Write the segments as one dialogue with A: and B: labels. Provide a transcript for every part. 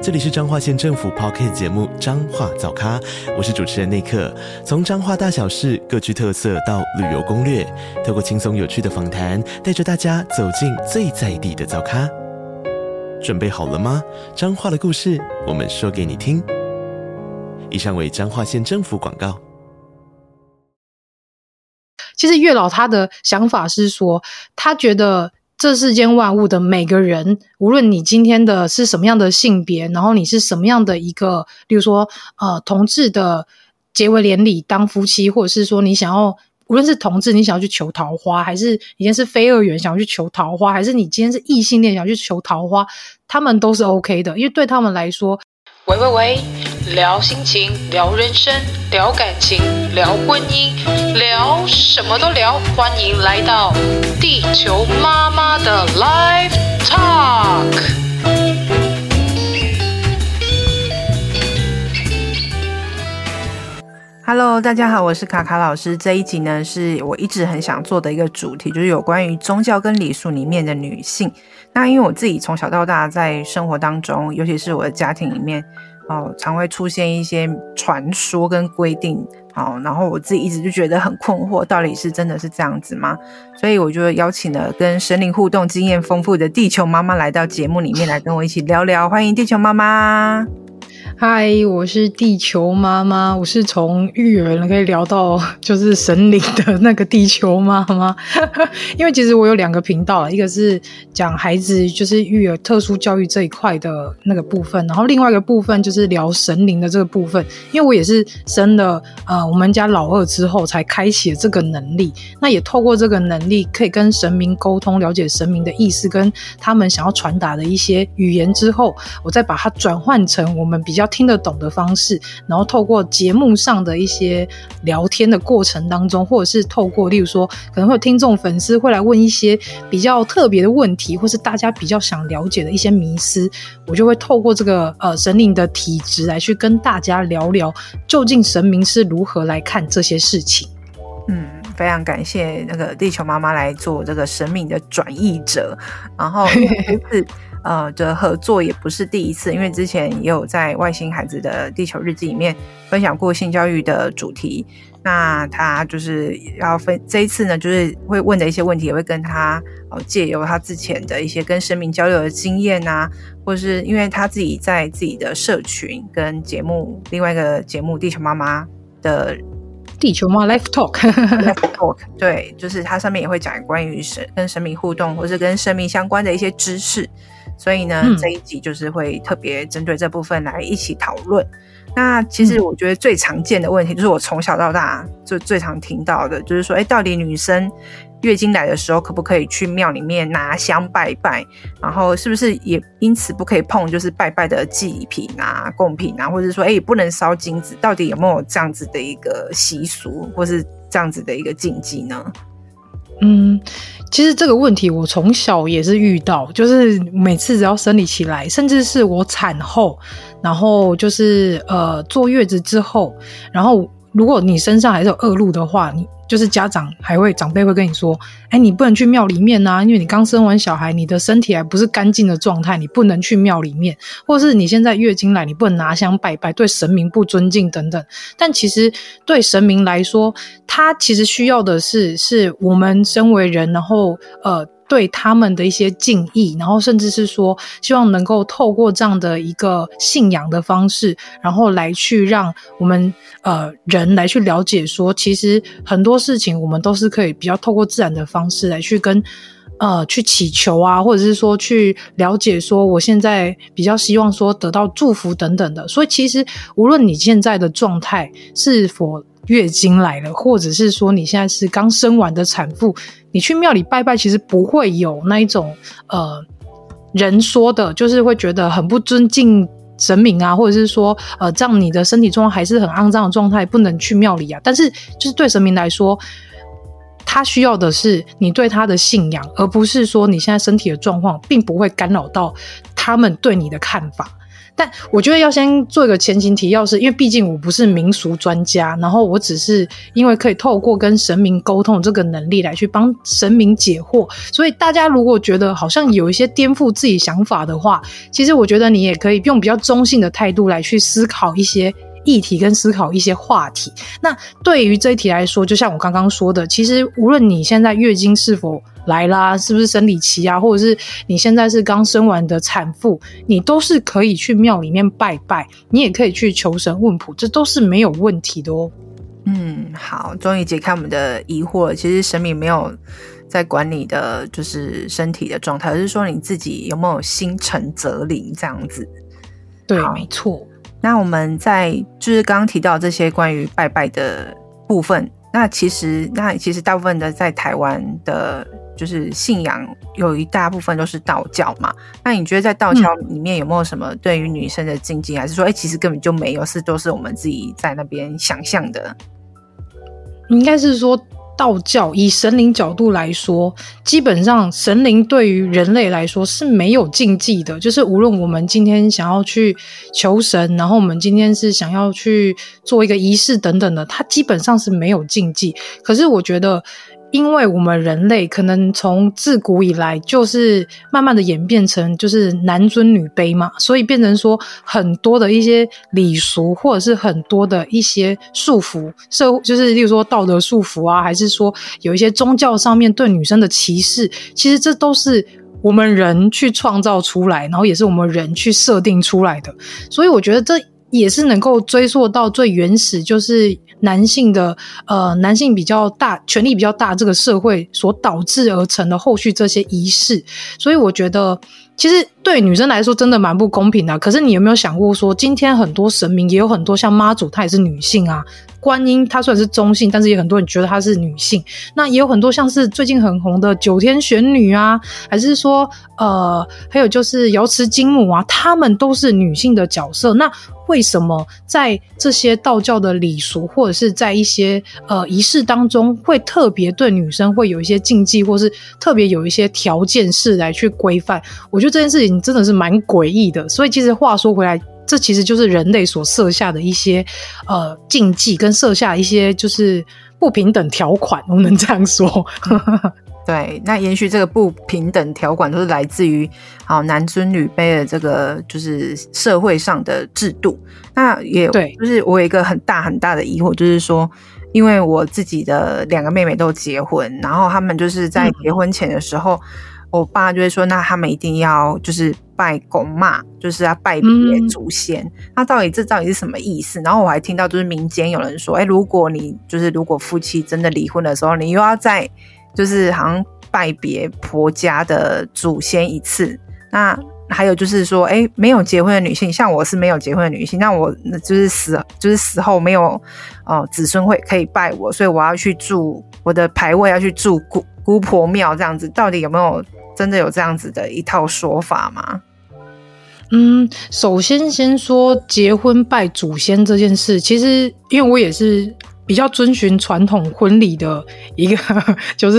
A: 这里是彰化县政府 Podcast 节目《彰化早咖》，我是主持人内克。从彰化大小事各具特色到旅游攻略，透过轻松有趣的访谈，带着大家走进最在地的早咖。准备好了吗？彰化的故事，我们说给你听。以上为彰化县政府广告。
B: 其实月老他的想法是说，他觉得。这世间万物的每个人，无论你今天的是什么样的性别，然后你是什么样的一个，例如说，呃，同志的结为连理当夫妻，或者是说你想要，无论是同志，你想要去求桃花，还是你今天是非二元想要去求桃花，还是你今天是异性恋想要去求桃花，他们都是 OK 的，因为对他们来说。喂喂喂，聊心情，聊人生，聊感情，聊婚姻，聊什么都聊。欢迎来到地球妈妈的 Live Talk。
C: Hello，大家好，我是卡卡老师。这一集呢，是我一直很想做的一个主题，就是有关于宗教跟礼俗里面的女性。那因为我自己从小到大在生活当中，尤其是我的家庭里面，哦，常会出现一些传说跟规定，好，然后我自己一直就觉得很困惑，到底是真的是这样子吗？所以我就邀请了跟神灵互动经验丰富的地球妈妈来到节目里面来跟我一起聊聊，欢迎地球妈妈。
B: 嗨，我是地球妈妈，我是从育儿可以聊到 就是神灵的那个地球妈妈。因为其实我有两个频道，一个是讲孩子就是育儿特殊教育这一块的那个部分，然后另外一个部分就是聊神灵的这个部分。因为我也是生了呃我们家老二之后才开启这个能力，那也透过这个能力可以跟神明沟通，了解神明的意思跟他们想要传达的一些语言之后，我再把它转换成我们比较。听得懂的方式，然后透过节目上的一些聊天的过程当中，或者是透过，例如说，可能会有听众粉丝会来问一些比较特别的问题，或是大家比较想了解的一些迷思，我就会透过这个呃神灵的体质来去跟大家聊聊，究竟神明是如何来看这些事情。
C: 嗯，非常感谢那个地球妈妈来做这个神明的转译者，然后 就是。呃的合作也不是第一次，因为之前也有在外星孩子的地球日记里面分享过性教育的主题。那他就是要分这一次呢，就是会问的一些问题，也会跟他哦借由他之前的一些跟生命交流的经验啊，或者是因为他自己在自己的社群跟节目另外一个节目《地球妈妈》的
B: 地球妈 Life Talk
C: Talk，对，就是他上面也会讲关于神跟神明互动，或是跟生命相关的一些知识。所以呢，嗯、这一集就是会特别针对这部分来一起讨论。那其实我觉得最常见的问题，就是我从小到大就最常听到的，就是说，哎，到底女生月经来的时候可不可以去庙里面拿香拜拜？然后是不是也因此不可以碰就是拜拜的祭品啊、贡品啊，或者说，哎，不能烧金子？到底有没有这样子的一个习俗，或是这样子的一个禁忌呢？
B: 嗯。其实这个问题我从小也是遇到，就是每次只要生理期来，甚至是我产后，然后就是呃坐月子之后，然后如果你身上还是有恶露的话，你。就是家长还会长辈会跟你说，哎，你不能去庙里面呐，因为你刚生完小孩，你的身体还不是干净的状态，你不能去庙里面，或是你现在月经来，你不能拿香拜拜，对神明不尊敬等等。但其实对神明来说，他其实需要的是，是我们身为人，然后呃。对他们的一些敬意，然后甚至是说，希望能够透过这样的一个信仰的方式，然后来去让我们呃人来去了解说，其实很多事情我们都是可以比较透过自然的方式来去跟呃去祈求啊，或者是说去了解说，我现在比较希望说得到祝福等等的。所以其实无论你现在的状态是否月经来了，或者是说你现在是刚生完的产妇，你去庙里拜拜，其实不会有那一种呃人说的，就是会觉得很不尊敬神明啊，或者是说呃这样你的身体状况还是很肮脏的状态，不能去庙里啊。但是就是对神明来说，他需要的是你对他的信仰，而不是说你现在身体的状况，并不会干扰到他们对你的看法。但我觉得要先做一个前情提要，是因为毕竟我不是民俗专家，然后我只是因为可以透过跟神明沟通这个能力来去帮神明解惑，所以大家如果觉得好像有一些颠覆自己想法的话，其实我觉得你也可以用比较中性的态度来去思考一些议题跟思考一些话题。那对于这一题来说，就像我刚刚说的，其实无论你现在月经是否来啦，是不是生理期啊？或者是你现在是刚生完的产妇，你都是可以去庙里面拜拜，你也可以去求神问卜，这都是没有问题的哦。
C: 嗯，好，终于解开我们的疑惑了。其实神明没有在管你的就是身体的状态，而是说你自己有没有心诚则灵这样子。
B: 对，没错。
C: 那我们在就是刚刚提到这些关于拜拜的部分，那其实那其实大部分的在台湾的。就是信仰有一大部分都是道教嘛，那你觉得在道教里面有没有什么对于女生的禁忌，嗯、还是说，哎、欸，其实根本就没有，是都是我们自己在那边想象的？
B: 应该是说道教以神灵角度来说，基本上神灵对于人类来说是没有禁忌的，就是无论我们今天想要去求神，然后我们今天是想要去做一个仪式等等的，它基本上是没有禁忌。可是我觉得。因为我们人类可能从自古以来就是慢慢的演变成就是男尊女卑嘛，所以变成说很多的一些礼俗或者是很多的一些束缚，社就是例如说道德束缚啊，还是说有一些宗教上面对女生的歧视，其实这都是我们人去创造出来，然后也是我们人去设定出来的，所以我觉得这也是能够追溯到最原始，就是。男性的呃，男性比较大，权力比较大，这个社会所导致而成的后续这些仪式，所以我觉得其实对女生来说真的蛮不公平的。可是你有没有想过说，今天很多神明也有很多像妈祖，她也是女性啊。观音她虽然是中性，但是也很多人觉得她是女性。那也有很多像是最近很红的九天玄女啊，还是说呃，还有就是瑶池金母啊，她们都是女性的角色。那为什么在这些道教的礼俗，或者是在一些呃仪式当中，会特别对女生会有一些禁忌，或是特别有一些条件式来去规范？我觉得这件事情真的是蛮诡异的。所以其实话说回来，这其实就是人类所设下的一些呃禁忌，跟设下一些就是不平等条款，我能这样说。
C: 对，那延续这个不平等条款都是来自于好男尊女卑的这个就是社会上的制度。那也对，就是我有一个很大很大的疑惑，就是说，因为我自己的两个妹妹都结婚，然后他们就是在结婚前的时候，嗯、我爸就会说，那他们一定要就是拜公妈，就是要拜别祖先。嗯、那到底这到底是什么意思？然后我还听到就是民间有人说，哎，如果你就是如果夫妻真的离婚的时候，你又要再就是好像拜别婆家的祖先一次，那还有就是说，哎、欸，没有结婚的女性，像我是没有结婚的女性，那我就是死，就是死后没有哦、呃、子孙会可以拜我，所以我要去住我的牌位要去住姑姑婆庙这样子，到底有没有真的有这样子的一套说法吗？
B: 嗯，首先先说结婚拜祖先这件事，其实因为我也是。比较遵循传统婚礼的一个 就是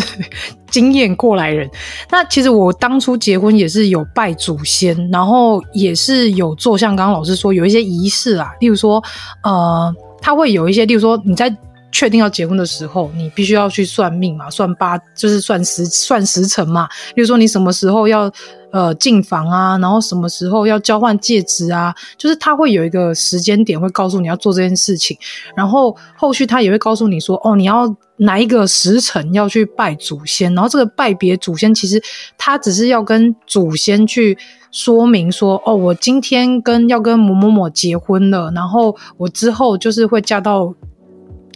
B: 经验过来人，那其实我当初结婚也是有拜祖先，然后也是有做像刚刚老师说有一些仪式啊，例如说呃，他会有一些，例如说你在确定要结婚的时候，你必须要去算命嘛，算八就是算时算时辰嘛，例如说你什么时候要。呃，进房啊，然后什么时候要交换戒指啊？就是他会有一个时间点，会告诉你要做这件事情。然后后续他也会告诉你说，哦，你要哪一个时辰要去拜祖先。然后这个拜别祖先，其实他只是要跟祖先去说明说，哦，我今天跟要跟某某某结婚了，然后我之后就是会嫁到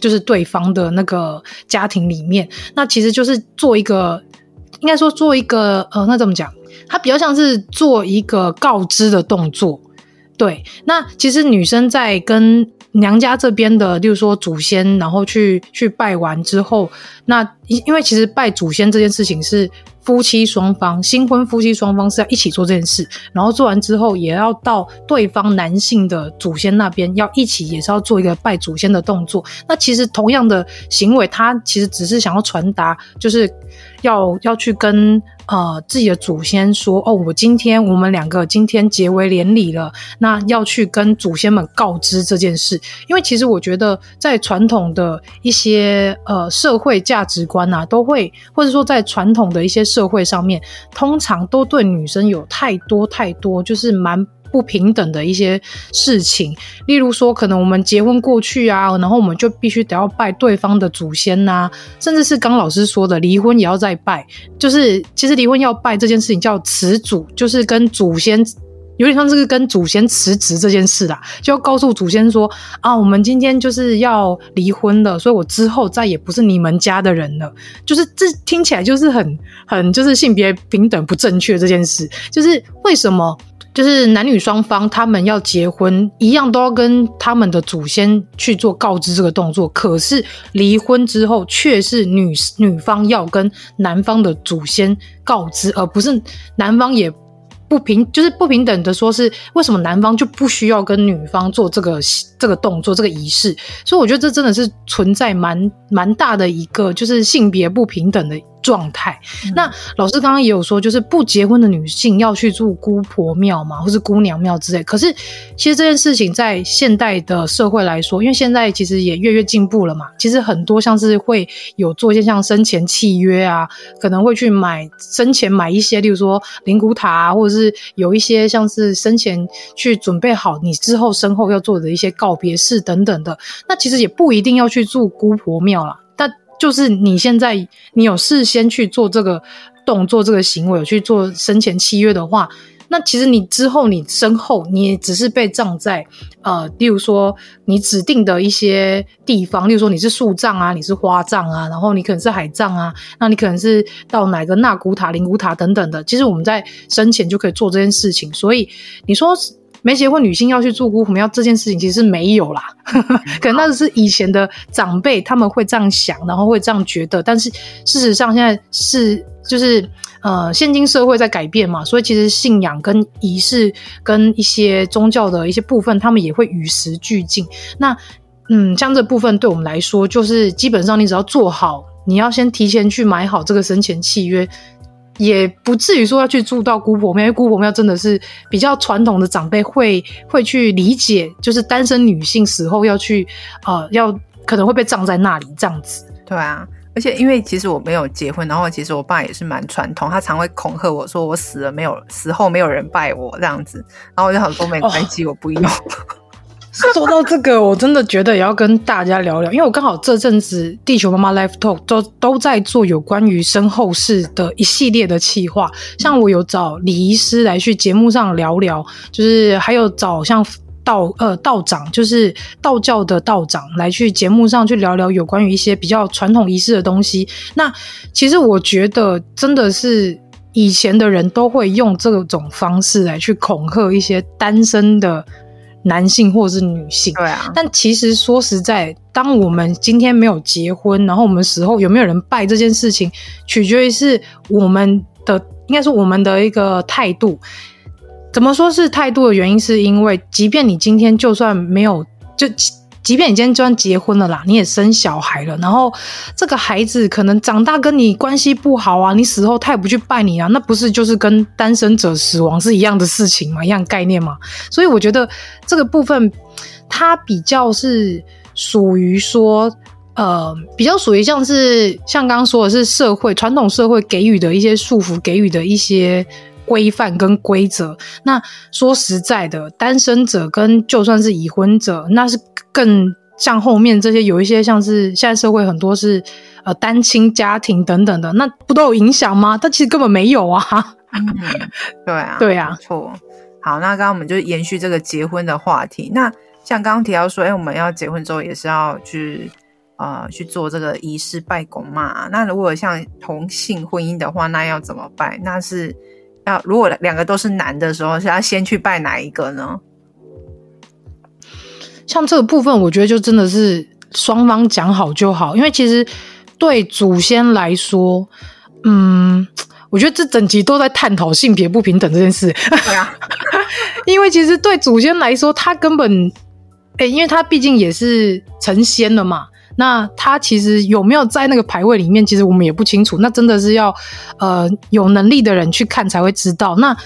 B: 就是对方的那个家庭里面。那其实就是做一个，应该说做一个，呃，那怎么讲？它比较像是做一个告知的动作，对。那其实女生在跟娘家这边的，例如说祖先，然后去去拜完之后，那因因为其实拜祖先这件事情是夫妻双方，新婚夫妻双方是要一起做这件事，然后做完之后，也要到对方男性的祖先那边，要一起也是要做一个拜祖先的动作。那其实同样的行为，他其实只是想要传达，就是要要去跟呃自己的祖先说，哦，我今天我们两个今天结为连理了，那要去跟祖先们告知这件事。因为其实我觉得，在传统的一些呃社会价值观啊，都会或者说在传统的一些。社会上面通常都对女生有太多太多，就是蛮不平等的一些事情。例如说，可能我们结婚过去啊，然后我们就必须得要拜对方的祖先呐、啊，甚至是刚老师说的离婚也要再拜。就是其实离婚要拜这件事情叫辞祖，就是跟祖先。有点像是跟祖先辞职这件事啦，就要告诉祖先说啊，我们今天就是要离婚了，所以我之后再也不是你们家的人了。就是这听起来就是很很就是性别平等不正确这件事，就是为什么就是男女双方他们要结婚一样都要跟他们的祖先去做告知这个动作，可是离婚之后却是女女方要跟男方的祖先告知，而不是男方也。不平就是不平等的，说是为什么男方就不需要跟女方做这个这个动作、这个仪式？所以我觉得这真的是存在蛮蛮大的一个，就是性别不平等的。状态。那老师刚刚也有说，就是不结婚的女性要去住姑婆庙嘛，或是姑娘庙之类。可是，其实这件事情在现代的社会来说，因为现在其实也越越进步了嘛。其实很多像是会有做一些像生前契约啊，可能会去买生前买一些，例如说灵骨塔啊，或者是有一些像是生前去准备好你之后身后要做的一些告别式等等的。那其实也不一定要去住姑婆庙啦。就是你现在你有事先去做这个动作、这个行为，去做生前契约的话，那其实你之后你身后你只是被葬在呃，例如说你指定的一些地方，例如说你是树葬啊，你是花葬啊，然后你可能是海葬啊，那你可能是到哪个纳古塔、灵骨塔等等的。其实我们在生前就可以做这件事情，所以你说。没结婚女性要去住姑婆庙这件事情其实是没有啦，可能那是以前的长辈他们会这样想，然后会这样觉得。但是事实上现在是就是呃，现今社会在改变嘛，所以其实信仰跟仪式跟一些宗教的一些部分，他们也会与时俱进。那嗯，像这部分对我们来说，就是基本上你只要做好，你要先提前去买好这个生前契约。也不至于说要去住到姑婆庙，因为姑婆庙真的是比较传统的长辈会会去理解，就是单身女性死后要去呃要可能会被葬在那里这样子。
C: 对啊，而且因为其实我没有结婚，然后其实我爸也是蛮传统，他常会恐吓我说我死了没有死后没有人拜我这样子，然后我就想说没关系，哦、我不用。说到这个，我真的觉得也要跟大家聊聊，因为我刚好这阵子地球妈妈 Live Talk 都都在做有关于身后事的一系列的企划，像我有找礼仪师来去节目上聊聊，就是还有找像道呃道长，就是道教的道长来去节目上去聊聊有关于一些比较传统仪式的东西。那其实我觉得真的是以前的人都会用这种方式来去恐吓一些单身的。男性或者是女性，对啊。但其实说实在，当我们今天没有结婚，然后我们死后有没有人拜这件事情，取决于是我们的，应该是我们的一个态度。怎么说是态度的原因？是因为，即便你今天就算没有就。即便你今天就算结婚了啦，你也生小孩了，然后这个孩子可能长大跟你关系不好啊，你死后他也不去拜你啊，那不是就是跟单身者死亡是一样的事情吗？一样概念吗？所以我觉得这个部分它比较是属于说，呃，比较属于像是像刚刚说的是社会传统社会给予的一些束缚，给予的一些。规范跟规则，那说实在的，单身者跟就算是已婚者，那是更像后面这些有一些像是现在社会很多是呃单亲家庭等等的，那不都有影响吗？但其实根本没有啊。嗯、对啊，
B: 对啊，
C: 错。好，那刚刚我们就延续这个结婚的话题。那像刚刚提到说，哎，我们要结婚之后也是要去呃去做这个仪式拜公嘛。那如果像同性婚姻的话，那要怎么拜？那是。要如果两个都是男的时候，是要先去拜哪一个呢？
B: 像这个部分，我觉得就真的是双方讲好就好，因为其实对祖先来说，嗯，我觉得这整集都在探讨性别不平等这件事。
C: 对啊，
B: 因为其实对祖先来说，他根本，哎，因为他毕竟也是成仙了嘛。那他其实有没有在那个排位里面，其实我们也不清楚。那真的是要呃有能力的人去看才会知道。那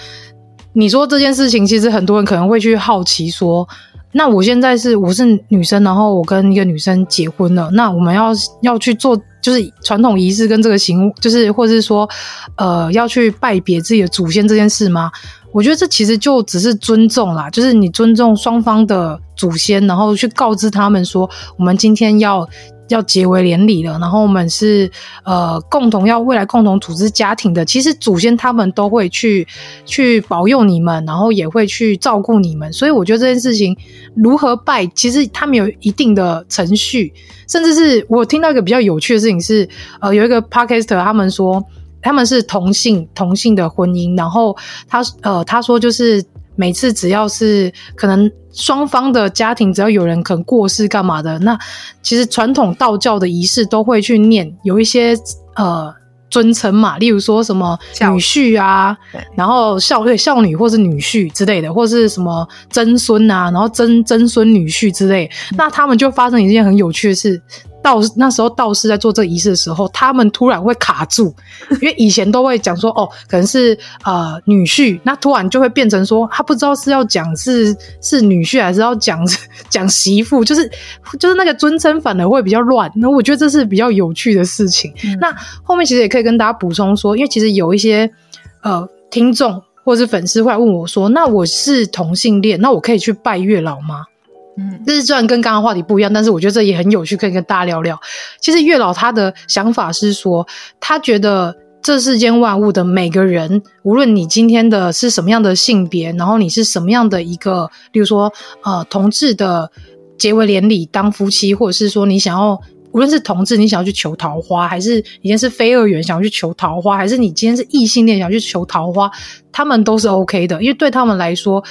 B: 你说这件事情，其实很多人可能会去好奇说，那我现在是我是女生，然后我跟一个女生结婚了，那我们要要去做就是传统仪式跟这个行，就是或者是说呃要去拜别自己的祖先这件事吗？我觉得这其实就只是尊重啦，就是你尊重双方的祖先，然后去告知他们说，我们今天要要结为连理了，然后我们是呃共同要未来共同组织家庭的。其实祖先他们都会去去保佑你们，然后也会去照顾你们。所以我觉得这件事情如何拜，其实他们有一定的程序，甚至是我听到一个比较有趣的事情是，呃，有一个 parker 他们说。他们是同性同性的婚姻，然后他呃他说就是每次只要是可能双方的家庭只要有人可能过世干嘛的，那其实传统道教的仪式都会去念有一些呃尊称嘛，例如说什么女婿啊，然后孝对孝女或是女婿之类的，或是什么曾孙啊，然后曾曾孙女婿之类，那他们就发生一件很有趣的事。道那时候道士在做这个仪式的时候，他们突然会卡住，因为以前都会讲说哦，可能是呃女婿，那突然就会变成说他不知道是要讲是是女婿还是要讲 讲媳妇，就是就是那个尊称反而会比较乱。那我觉得这是比较有趣的事情。那后面其实也可以跟大家补充说，因为其实有一些呃听众或者是粉丝会来问我说，那我是同性恋，那我可以去拜月老吗？嗯，这是虽然跟刚刚话题不一样，但是我觉得这也很有趣，可以跟大家聊聊。其实月老他的想法是说，他觉得这世间万物的每个人，无论你今天的是什么样的性别，然后你是什么样的一个，例如说呃同志的结为连理当夫妻，或者是说你想要无论是同志你想要去求桃花，还是你今天是非二元想要去求桃花，还是你今天是异性恋想要去求桃花，他们都是 OK 的，因为对他们来说。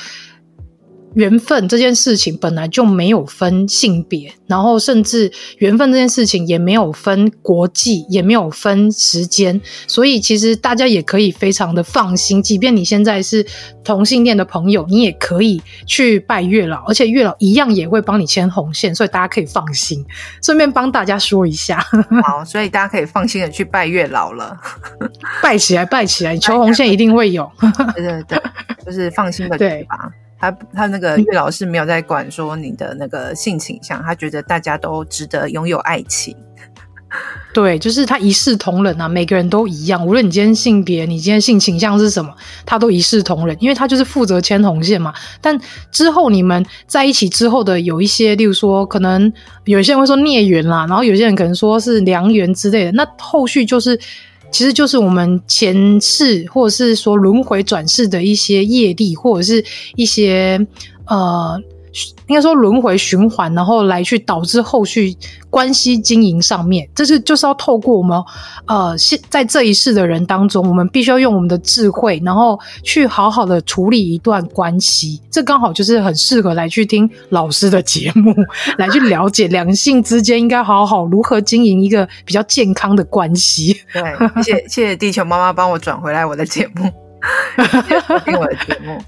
B: 缘分这件事情本来就没有分性别，然后甚至缘分这件事情也没有分国际，也没有分时间，所以其实大家也可以非常的放心。即便你现在是同性恋的朋友，你也可以去拜月老，而且月老一样也会帮你牵红线，所以大家可以放心。顺便帮大家说一下，
C: 好，所以大家可以放心的去拜月老了，
B: 拜起来，拜起来，你求红线一定会有。
C: 对对对，就是放心的对吧？他他那个岳老师没有在管说你的那个性倾向，他觉得大家都值得拥有爱情。
B: 对，就是他一视同仁啊，每个人都一样，无论你今天性别，你今天性倾向是什么，他都一视同仁，因为他就是负责牵红线嘛。但之后你们在一起之后的有一些，例如说，可能有些人会说孽缘啦，然后有些人可能说是良缘之类的，那后续就是。其实就是我们前世或者是说轮回转世的一些业力，或者是一些呃，应该说轮回循环，然后来去导致后续关系经营上面，这是就是要透过我们呃现在这一世的人当中，我们必须要用我们的智慧，然后去好好的处理一段关系。这刚好就是很适合来去听老师的节目，来去了解两性之间应该好好如何经营一个比较健康的关系。
C: 对，谢谢谢谢地球妈妈帮我转回来我的节目，听我的节目。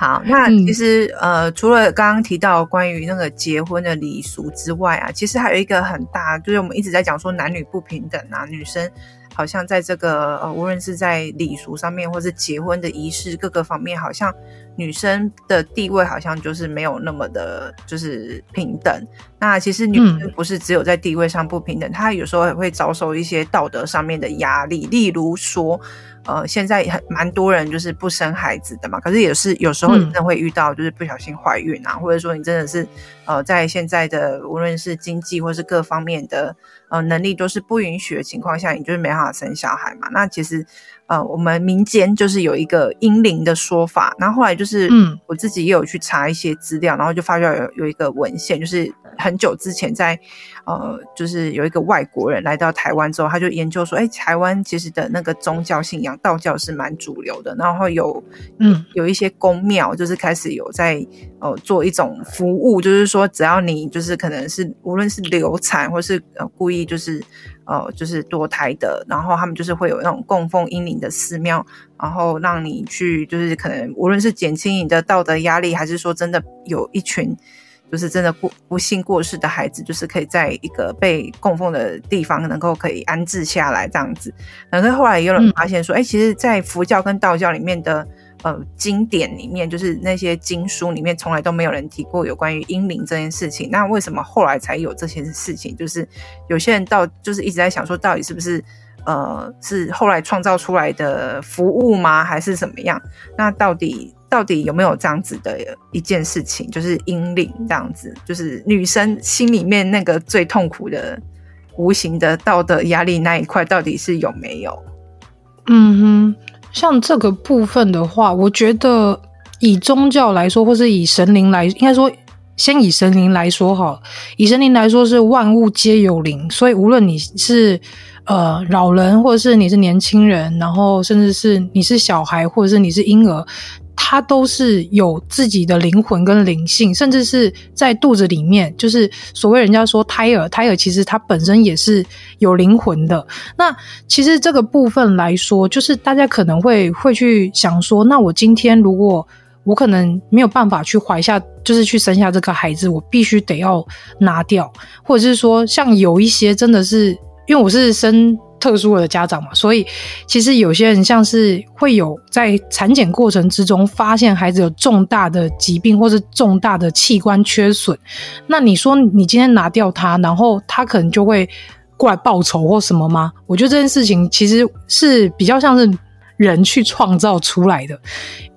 C: 好，那其实、嗯、呃，除了刚刚提到关于那个结婚的礼俗之外啊，其实还有一个很大，就是我们一直在讲说男女不平等啊，女生好像在这个呃，无论是在礼俗上面，或是结婚的仪式各个方面，好像女生的地位好像就是没有那么的，就是平等。那其实女生不是只有在地位上不平等，嗯、她有时候也会遭受一些道德上面的压力，例如说。呃，现在很蛮多人就是不生孩子的嘛，可是也是有时候你真的会遇到，就是不小心怀孕啊，嗯、或者说你真的是呃，在现在的无论是经济或是各方面的呃能力都是不允许的情况下，你就是没办法生小孩嘛。那其实呃，我们民间就是有一个阴灵的说法，然后后来就是嗯，我自己也有去查一些资料，然后就发现有有一个文献，就是。很久之前在，呃，就是有一个外国人来到台湾之后，他就研究说，哎，台湾其实的那个宗教信仰道教是蛮主流的，然后有嗯有一些宫庙，就是开始有在呃做一种服务，就是说只要你就是可能是无论是流产或是呃故意就是。呃，就是堕胎的，然后他们就是会有那种供奉英灵的寺庙，然后让你去，就是可能无论是减轻你的道德压力，还是说真的有一群。就是真的不不幸过世的孩子，就是可以在一个被供奉的地方，能够可以安置下来这样子。然后后来也有人发现说，哎、嗯，其实，在佛教跟道教里面的呃经典里面，就是那些经书里面，从来都没有人提过有关于英灵这件事情。那为什么后来才有这些事情？就是有些人到就是一直在想说，到底是不是呃是后来创造出来的服务吗？还是怎么样？那到底？到底有没有这样子的一件事情，就是婴灵这样子，就是女生心里面那个最痛苦的无形的道德压力那一块，到底是有没有？
B: 嗯哼，像这个部分的话，我觉得以宗教来说，或是以神灵来，应该说先以神灵来说好，以神灵来说是万物皆有灵，所以无论你是呃老人，或者是你是年轻人，然后甚至是你是小孩，或者是你是婴儿。他都是有自己的灵魂跟灵性，甚至是在肚子里面，就是所谓人家说胎儿，胎儿其实它本身也是有灵魂的。那其实这个部分来说，就是大家可能会会去想说，那我今天如果我可能没有办法去怀下，就是去生下这个孩子，我必须得要拿掉，或者是说，像有一些真的是因为我是生。特殊的家长嘛，所以其实有些人像是会有在产检过程之中发现孩子有重大的疾病或是重大的器官缺损，那你说你今天拿掉他，然后他可能就会过来报仇或什么吗？我觉得这件事情其实是比较像是人去创造出来的，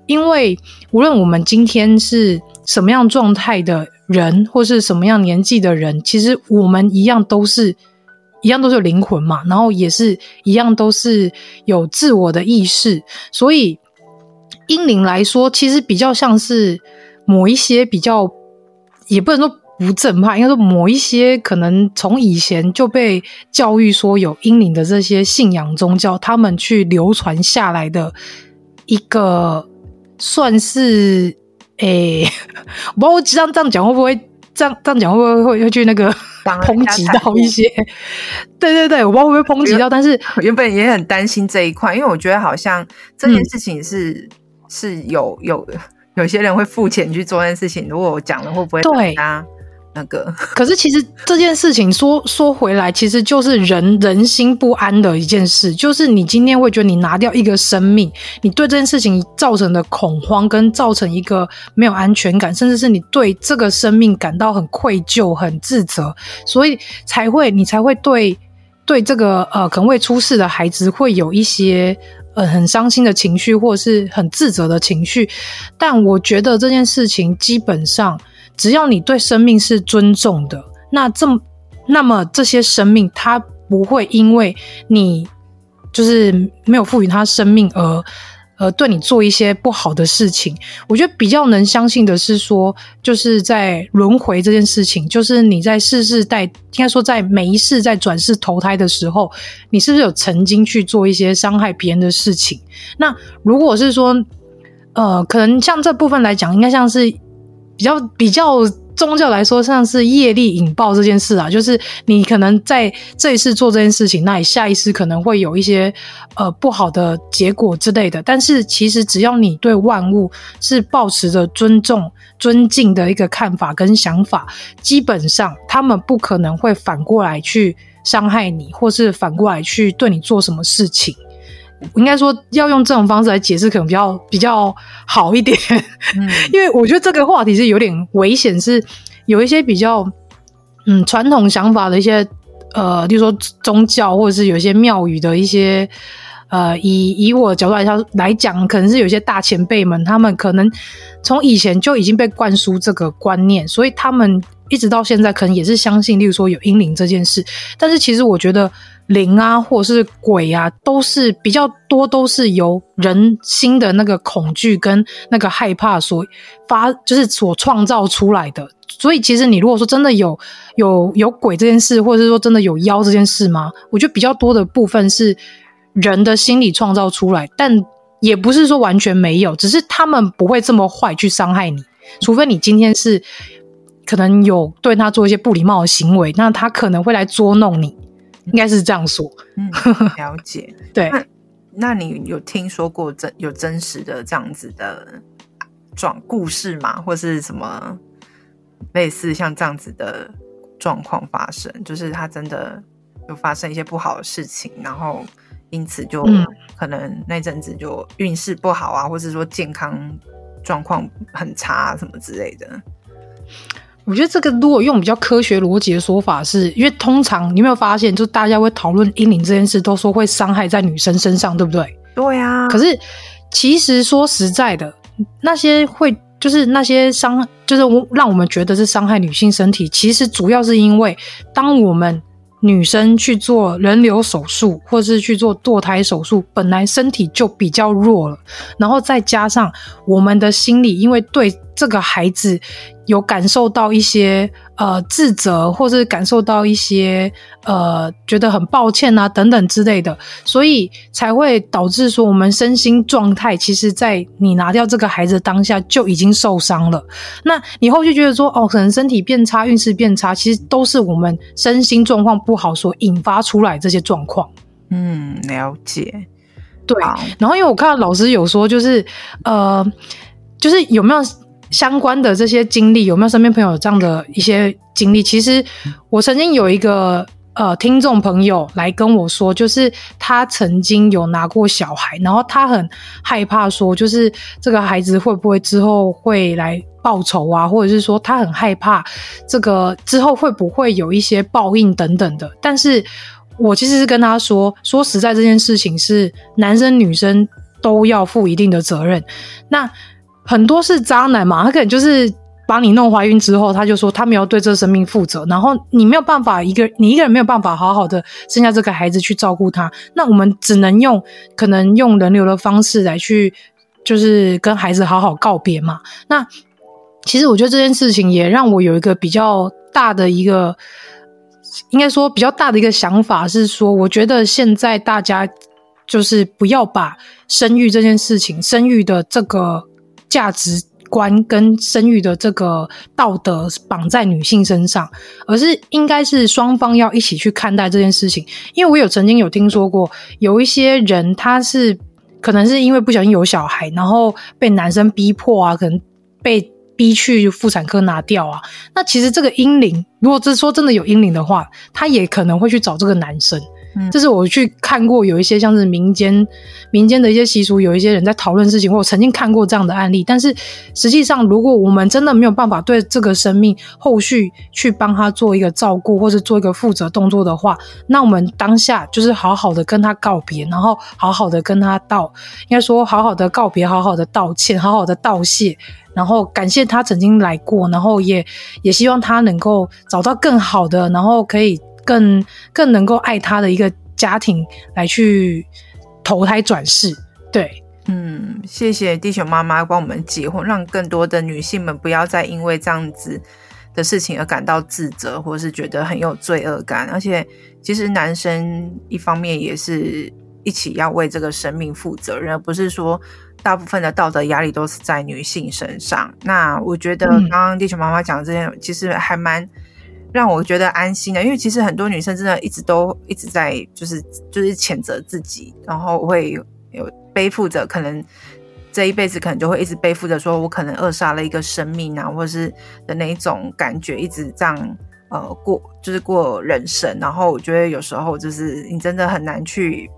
B: 因为无论我们今天是什么样状态的人，或是什么样年纪的人，其实我们一样都是。一样都是有灵魂嘛，然后也是一样都是有自我的意识，所以英灵来说，其实比较像是某一些比较，也不能说不正派，应该说某一些可能从以前就被教育说有英灵的这些信仰宗教，他们去流传下来的一个算是诶、我不知道这样讲会不会。这样这样讲会不会会会去那个 抨击到一些？对对对，我不知道会不会抨击到，但是
C: 原本也很担心这一块，因为我觉得好像这件事情是、嗯、是有有有些人会付钱去做这件事情，如果我讲了会不会对啊？那个，
B: 可是其实这件事情说说回来，其实就是人人心不安的一件事。就是你今天会觉得你拿掉一个生命，你对这件事情造成的恐慌，跟造成一个没有安全感，甚至是你对这个生命感到很愧疚、很自责，所以才会你才会对对这个呃可能会出事的孩子会有一些呃很伤心的情绪，或者是很自责的情绪。但我觉得这件事情基本上。只要你对生命是尊重的，那这么那么这些生命，它不会因为你就是没有赋予它生命而而对你做一些不好的事情。我觉得比较能相信的是说，就是在轮回这件事情，就是你在世世代，应该说在每一世在转世投胎的时候，你是不是有曾经去做一些伤害别人的事情？那如果是说，呃，可能像这部分来讲，应该像是。比较比较宗教来说，像是业力引爆这件事啊，就是你可能在这一次做这件事情，那你下一世可能会有一些呃不好的结果之类的。但是其实只要你对万物是保持着尊重、尊敬的一个看法跟想法，基本上他们不可能会反过来去伤害你，或是反过来去对你做什么事情。应该说要用这种方式来解释，可能比较比较好一点。嗯，因为我觉得这个话题是有点危险，是有一些比较嗯传统想法的一些呃，例如说宗教或者是有一些庙宇的一些呃，以以我的角度来说来讲，可能是有些大前辈们，他们可能从以前就已经被灌输这个观念，所以他们一直到现在可能也是相信，例如说有阴灵这件事。但是其实我觉得。灵啊，或者是鬼啊，都是比较多，都是由人心的那个恐惧跟那个害怕所发，就是所创造出来的。所以，其实你如果说真的有有有鬼这件事，或者是说真的有妖这件事吗？我觉得比较多的部分是人的心理创造出来，但也不是说完全没有，只是他们不会这么坏去伤害你，除非你今天是可能有对他做一些不礼貌的行为，那他可能会来捉弄你。应该是这样说。
C: 嗯，了解。
B: 对，
C: 那那你有听说过真有真实的这样子的状故事吗？或是什么类似像这样子的状况发生？就是他真的有发生一些不好的事情，然后因此就可能那阵子就运势不好啊，或是说健康状况很差什么之类的。
B: 我觉得这个如果用比较科学逻辑的说法是，是因为通常你有没有发现，就大家会讨论阴灵这件事，都说会伤害在女生身上，对不对？
C: 对啊。
B: 可是其实说实在的，那些会就是那些伤，就是让我们觉得是伤害女性身体，其实主要是因为当我们。女生去做人流手术，或是去做堕胎手术，本来身体就比较弱了，然后再加上我们的心理，因为对这个孩子有感受到一些呃自责，或是感受到一些呃觉得很抱歉啊等等之类的，所以才会导致说我们身心状态，其实在你拿掉这个孩子的当下就已经受伤了。那你后续觉得说哦，可能身体变差，运势变差，其实都是我们身心状况不好所引发出来这些状况。
C: 嗯，了解。
B: 对，然后因为我看到老师有说，就是呃，就是有没有。相关的这些经历，有没有身边朋友有这样的一些经历？其实我曾经有一个呃听众朋友来跟我说，就是他曾经有拿过小孩，然后他很害怕说，就是这个孩子会不会之后会来报仇啊，或者是说他很害怕这个之后会不会有一些报应等等的。但是我其实是跟他说，说实在这件事情是男生女生都要负一定的责任。那很多是渣男嘛，他可能就是把你弄怀孕之后，他就说他没有对这生命负责，然后你没有办法一个你一个人没有办法好好的生下这个孩子去照顾他，那我们只能用可能用人流的方式来去，就是跟孩子好好告别嘛。那其实我觉得这件事情也让我有一个比较大的一个，应该说比较大的一个想法是说，我觉得现在大家就是不要把生育这件事情，生育的这个。价值观跟生育的这个道德绑在女性身上，而是应该是双方要一起去看待这件事情。因为我有曾经有听说过，有一些人他是可能是因为不小心有小孩，然后被男生逼迫啊，可能被逼去妇产科拿掉啊。那其实这个阴灵，如果是说真的有阴灵的话，他也可能会去找这个男生。这是我去看过有一些像是民间民间的一些习俗，有一些人在讨论事情，或我曾经看过这样的案例。但是实际上，如果我们真的没有办法对这个生命后续去帮他做一个照顾，或是做一个负责动作的话，那我们当下就是好好的跟他告别，然后好好的跟他道，应该说好好的告别，好好的道歉，好好的道谢，然后感谢他曾经来过，然后也也希望他能够找到更好的，然后可以。更更能够爱他的一个家庭来去投胎转世，对，
C: 嗯，谢谢地球妈妈帮我们解惑，让更多的女性们不要再因为这样子的事情而感到自责，或是觉得很有罪恶感。而且，其实男生一方面也是一起要为这个生命负责任，而不是说大部分的道德压力都是在女性身上。那我觉得刚刚地球妈妈讲的这些，其实还蛮。让我觉得安心的，因为其实很多女生真的一直都一直在就是就是谴责自己，然后会有，背负着可能这一辈子可能就会一直背负着说我可能扼杀了一个生命啊，或者是的那一种感觉，一直这样呃过就是过人生。然后我觉得有时候就是你真的很难去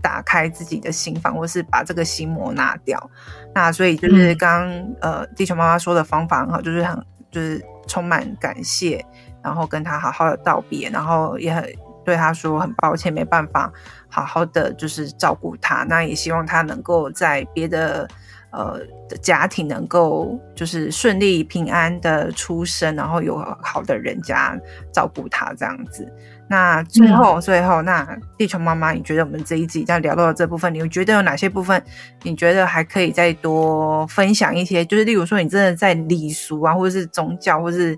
C: 打开自己的心房，或是把这个心魔拿掉。那所以就是刚刚、嗯、呃地球妈妈说的方法很好，就是很就是充满感谢。然后跟他好好的道别，然后也很对他说很抱歉，没办法好好的就是照顾他。那也希望他能够在别的呃的家庭能够就是顺利平安的出生，然后有好的人家照顾他这样子。那最后、嗯、最后，那地球妈妈，你觉得我们这一集在聊到的这部分，你觉得有哪些部分你觉得还可以再多分享一些？就是例如说，你真的在礼俗啊，或者是宗教，或是。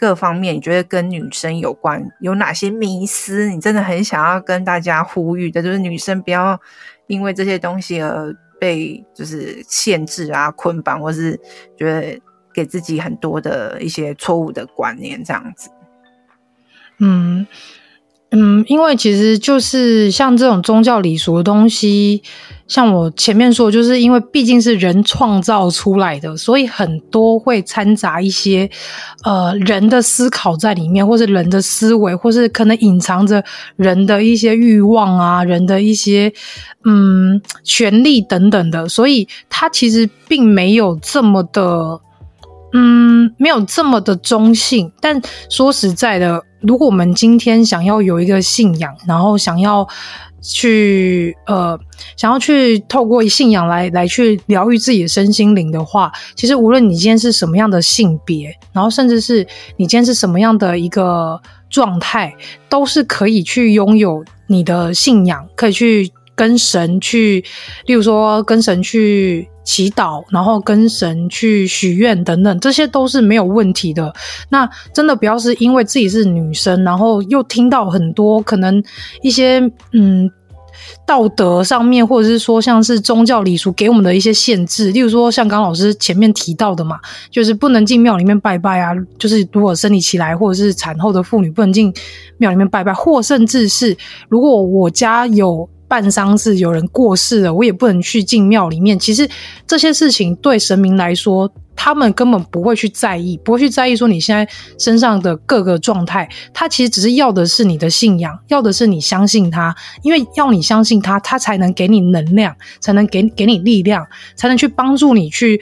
C: 各方面，你觉得跟女生有关有哪些迷思？你真的很想要跟大家呼吁的，就是女生不要因为这些东西而被就是限制啊、捆绑，或是觉得给自己很多的一些错误的观念，这样子。
B: 嗯，嗯，因为其实就是像这种宗教礼俗的东西，像我前面说，就是因为毕竟是人创造出来的，所以很多会掺杂一些呃人的思考在里面，或是人的思维，或是可能隐藏着人的一些欲望啊，人的一些嗯权利等等的，所以它其实并没有这么的。嗯，没有这么的中性，但说实在的，如果我们今天想要有一个信仰，然后想要去呃，想要去透过信仰来来去疗愈自己的身心灵的话，其实无论你今天是什么样的性别，然后甚至是你今天是什么样的一个状态，都是可以去拥有你的信仰，可以去跟神去，例如说跟神去。祈祷，然后跟神去许愿等等，这些都是没有问题的。那真的不要是因为自己是女生，然后又听到很多可能一些嗯道德上面，或者是说像是宗教礼俗给我们的一些限制，例如说像刚老师前面提到的嘛，就是不能进庙里面拜拜啊，就是如果生理期来或者是产后的妇女不能进庙里面拜拜，或甚至是如果我家有。办丧事，有人过世了，我也不能去进庙里面。其实这些事情对神明来说，他们根本不会去在意，不会去在意说你现在身上的各个状态。他其实只是要的是你的信仰，要的是你相信他，因为要你相信他，他才能给你能量，才能给给你力量，才能去帮助你去。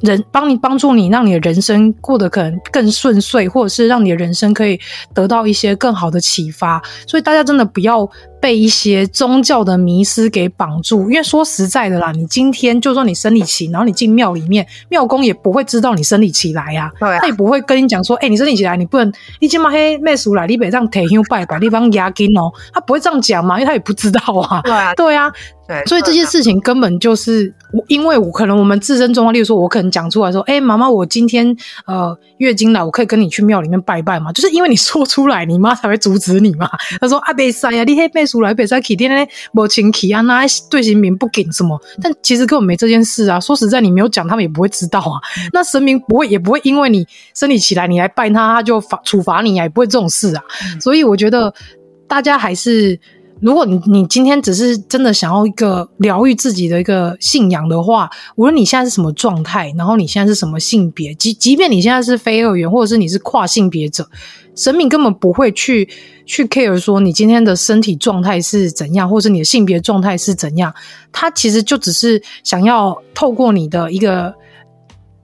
B: 人帮你帮助你，让你的人生过得可能更顺遂，或者是让你的人生可以得到一些更好的启发。所以大家真的不要被一些宗教的迷失给绑住，因为说实在的啦，你今天就算你生理期，然后你进庙里面，庙公也不会知道你生理期来呀、啊，对啊、他也不会跟你讲说，哎、欸，你生理期来，你不能你今嘛黑妹叔来，你别这样提香拜拜，你帮压金哦，他不会这样讲嘛，因为他也不知道啊，对啊，对啊。对，所以这些事情根本就是我，因为我可能我们自身状况，例如说，我可能讲出来说，哎，妈妈，我今天呃月经来，我可以跟你去庙里面拜拜嘛？就是因为你说出来，你妈才会阻止你嘛。她说啊，别塞呀，你黑背出来，别塞起天天无清气啊，那对神明不敬什么？但其实根本没这件事啊。说实在，你没有讲，他们也不会知道啊。那神明不会，也不会因为你生理起来，你来拜他，他就罚处罚你啊，也不会这种事啊。所以我觉得大家还是。如果你你今天只是真的想要一个疗愈自己的一个信仰的话，无论你现在是什么状态，然后你现在是什么性别，即即便你现在是非二元，或者是你是跨性别者，神明根本不会去去 care 说你今天的身体状态是怎样，或者是你的性别状态是怎样，他其实就只是想要透过你的一个。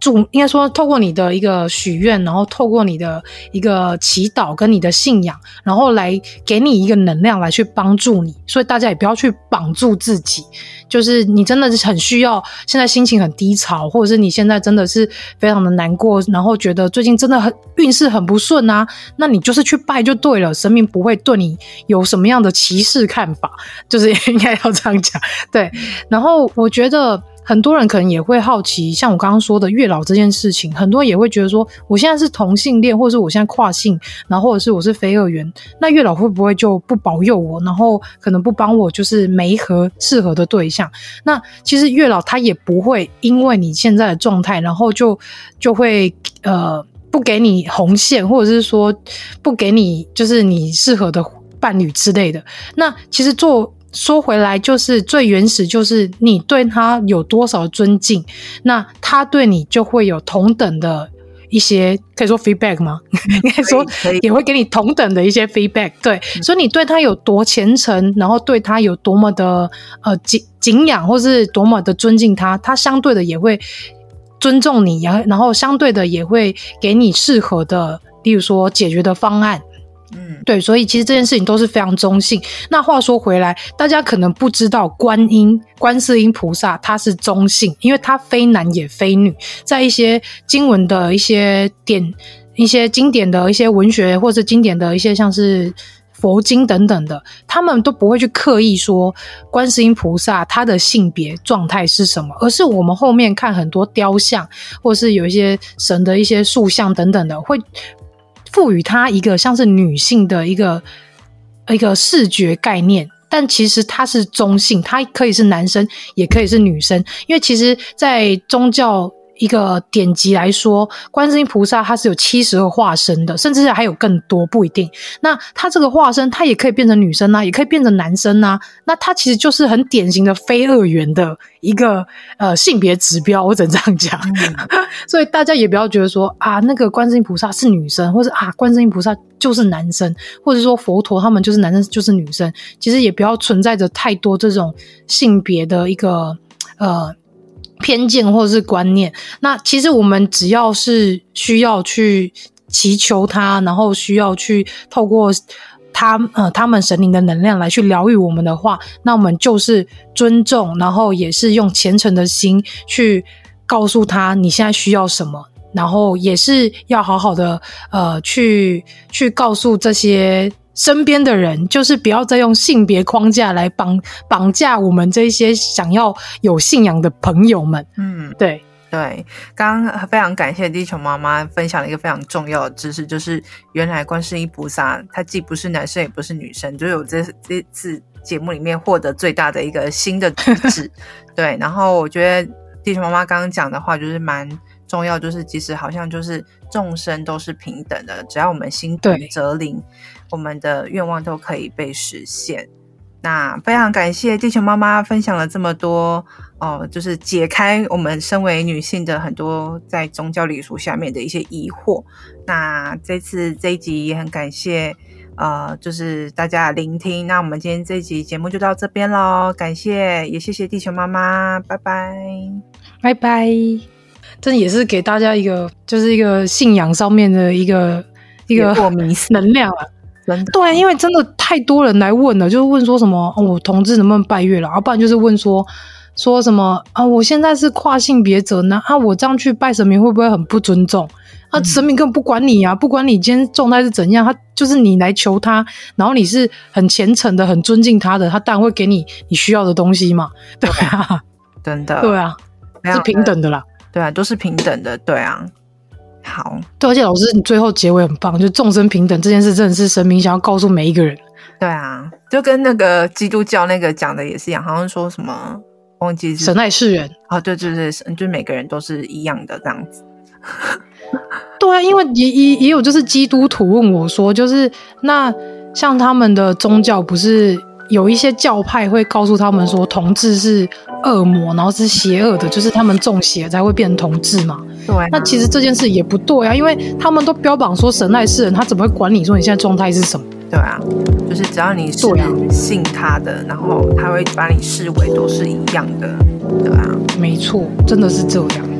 B: 祝应该说，透过你的一个许愿，然后透过你的一个祈祷跟你的信仰，然后来给你一个能量来去帮助你。所以大家也不要去绑住自己，就是你真的是很需要，现在心情很低潮，或者是你现在真的是非常的难过，然后觉得最近真的很运势很不顺啊，那你就是去拜就对了，神明不会对你有什么样的歧视看法，就是 应该要这样讲。对，然后我觉得。很多人可能也会好奇，像我刚刚说的月老这件事情，很多人也会觉得说，我现在是同性恋，或者是我现在跨性，然后或者是我是非二元，那月老会不会就不保佑我，然后可能不帮我，就是没合适合的对象？那其实月老他也不会因为你现在的状态，然后就就会呃不给你红线，或者是说不给你就是你适合的伴侣之类的。那其实做。说回来，就是最原始，就是你对他有多少尊敬，那他对你就会有同等的一些，可以说 feedback 吗？应该说也会给你同等的一些 feedback。对，所以你对他有多虔诚，然后对他有多么的呃敬敬仰，或是多么的尊敬他，他相对的也会尊重你，然后然后相对的也会给你适合的，例如说解决的方案。嗯，对，所以其实这件事情都是非常中性。那话说回来，大家可能不知道观音、观世音菩萨他是中性，因为他非男也非女。在一些经文的一些典、一些经典的一些文学，或者经典的一些像是佛经等等的，他们都不会去刻意说观世音菩萨他的性别状态是什么，而是我们后面看很多雕像，或是有一些神的一些塑像等等的会。赋予他一个像是女性的一个一个视觉概念，但其实它是中性，它可以是男生，也可以是女生。因为其实，在宗教一个典籍来说，观世音菩萨他是有七十二化身的，甚至还有更多，不一定。那他这个化身，他也可以变成女生啊，也可以变成男生啊。那他其实就是很典型的非二元的一个呃性别指标，我只能这样讲。嗯、所以大家也不要觉得说啊，那个观世音菩萨是女生，或者啊，观世音菩萨就是男生，或者说佛陀他们就是男生就是女生，其实也不要存在着太多这种性别的一个呃。偏见或者是观念，那其实我们只要是需要去祈求他，然后需要去透过他呃他们神灵的能量来去疗愈我们的话，那我们就是尊重，然后也是用虔诚的心去告诉他你现在需要什么，然后也是要好好的呃去去告诉这些。身边的人就是不要再用性别框架来绑绑架我们这些想要有信仰的朋友们。嗯，对
C: 对，刚刚非常感谢地球妈妈分享了一个非常重要的知识，就是原来观世音菩萨他既不是男生也不是女生，就有这这次节目里面获得最大的一个新的知识。对，然后我觉得地球妈妈刚刚讲的话就是蛮重要，就是其实好像就是众生都是平等的，只要我们心诚则灵。我们的愿望都可以被实现。那非常感谢地球妈妈分享了这么多哦，就是解开我们身为女性的很多在宗教礼俗下面的一些疑惑。那这次这一集也很感谢呃，就是大家聆听。那我们今天这一集节目就到这边喽，感谢也谢谢地球妈妈，拜拜，
B: 拜拜。这也是给大家一个，就是一个信仰上面的一个一个能量啊。对，因为真的太多人来问了，就是问说什么，哦、我同志能不能拜月老，要不然就是问说说什么啊，我现在是跨性别者呢，啊，我这样去拜神明会不会很不尊重？啊，神明根本不管你啊，不管你今天状态是怎样，他就是你来求他，然后你是很虔诚的、很尊敬他的，他当然会给你你需要的东西嘛。对啊，
C: 真的，
B: 对啊，是平等的啦。
C: 对啊，都是平等的。对啊。好，
B: 对，而且老师，你最后结尾很棒，就众生平等这件事，真的是神明想要告诉每一个人。
C: 对啊，就跟那个基督教那个讲的也是一样，好像说什么忘记
B: 神爱世人
C: 啊，对对对，就每个人都是一样的这样子。
B: 对啊，因为也也也有就是基督徒问我说，就是那像他们的宗教不是有一些教派会告诉他们说同志是恶魔然后是邪恶的就是他们中邪才会变同志嘛。
C: 对
B: 那其实这件事也不对啊因为他们都标榜说神奈世人他怎么会管你说你现在状态是什么。
C: 对啊就是只要你是信他的然后他会把你视为都是一样的对吧
B: 没错真的是这样。